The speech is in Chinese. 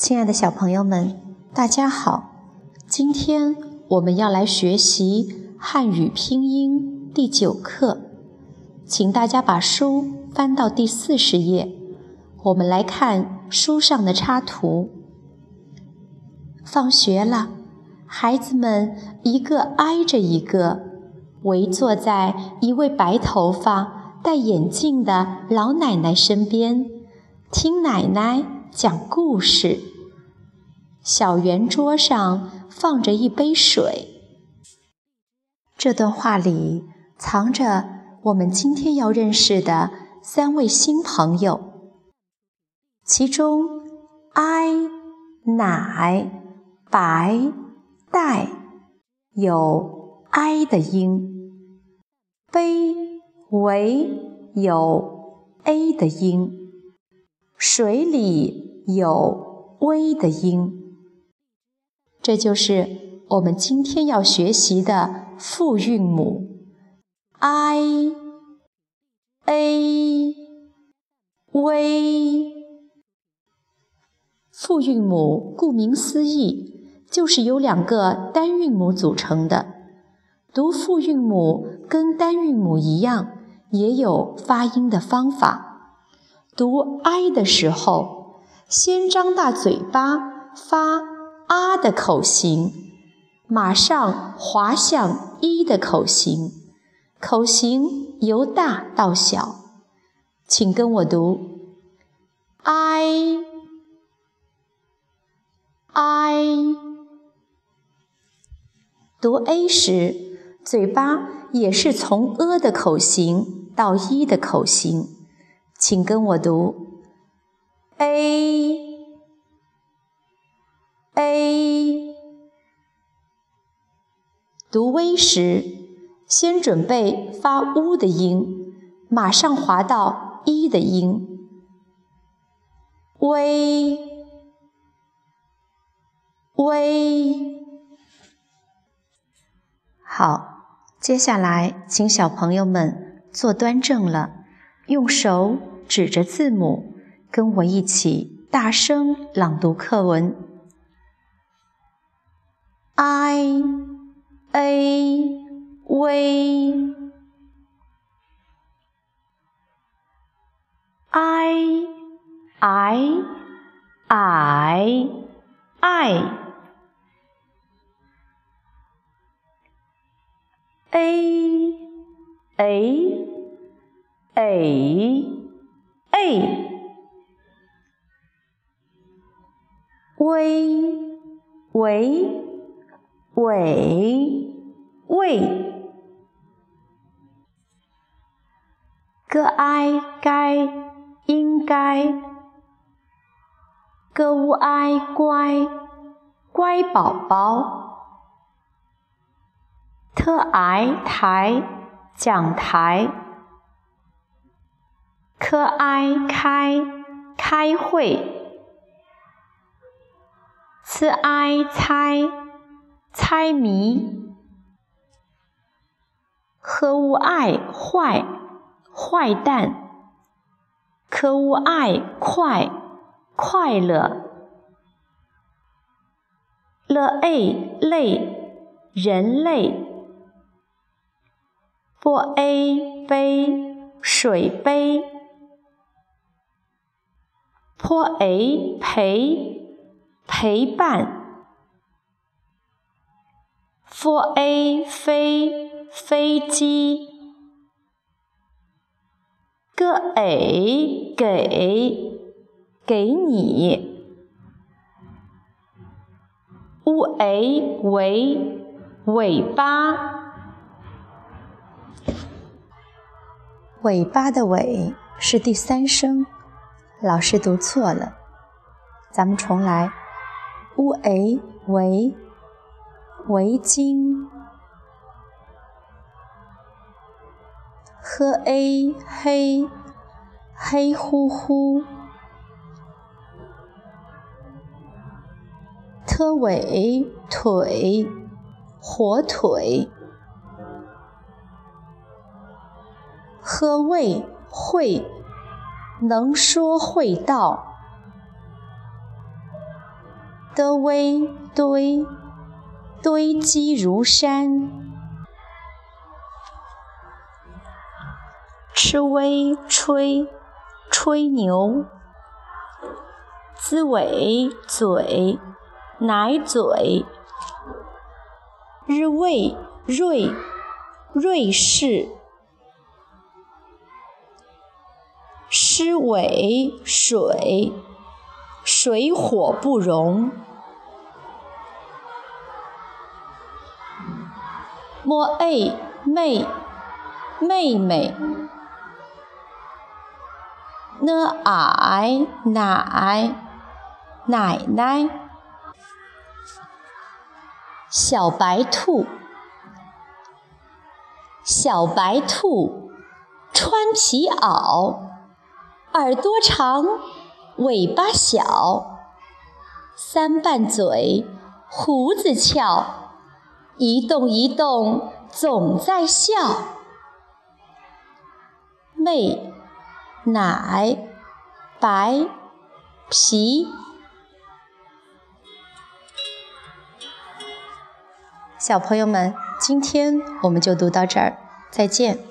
亲爱的小朋友们，大家好！今天我们要来学习汉语拼音第九课，请大家把书翻到第四十页，我们来看书上的插图。放学了，孩子们一个挨着一个，围坐在一位白头发、戴眼镜的老奶奶身边，听奶奶讲故事。小圆桌上放着一杯水。这段话里藏着我们今天要认识的三位新朋友，其中，i、奶、白、带有 i 的音，杯、为有 a 的音，水里有 v 的音。这就是我们今天要学习的复韵母：i、a、v。复韵母顾名思义，就是由两个单韵母组成的。读复韵母跟单韵母一样，也有发音的方法。读 i 的时候，先张大嘴巴发。啊的口型，马上滑向一的口型，口型由大到小，请跟我读：i i。读 a 时，嘴巴也是从 a 的口型到一的口型，请跟我读 a。a 读 v 时，先准备发 u 的音，马上滑到一的音。v v 好，接下来请小朋友们坐端正了，用手指着字母，跟我一起大声朗读课文。i a v i i i i a a 哎哎喂喂喂喂 guai 该应该。guai 乖乖宝宝。tai 抬讲台 kai 开开会 ci 猜猜谜。h u ai 坏坏蛋。ku ai 快快乐。la 类人类，b ai 杯水杯颇 a 陪陪伴。f a 飞飞机，g a 给给你，u a 尾尾巴，尾巴的尾是第三声，老师读错了，咱们重来，u a 尾。围巾，h a 黑黑乎乎，t 尾腿火腿，h 味会能说会道的微堆，堆积如山。吃微吹，吹牛。滋尾嘴，奶嘴。日未瑞，瑞士。湿尾水，水火不容。摸 a 妹，妹妹。呢矮奶，奶奶。小白兔，小白兔，穿皮袄，耳朵长，尾巴小，三瓣嘴，胡子翘，一动一动总在笑。妹。奶，白，皮。小朋友们，今天我们就读到这儿，再见。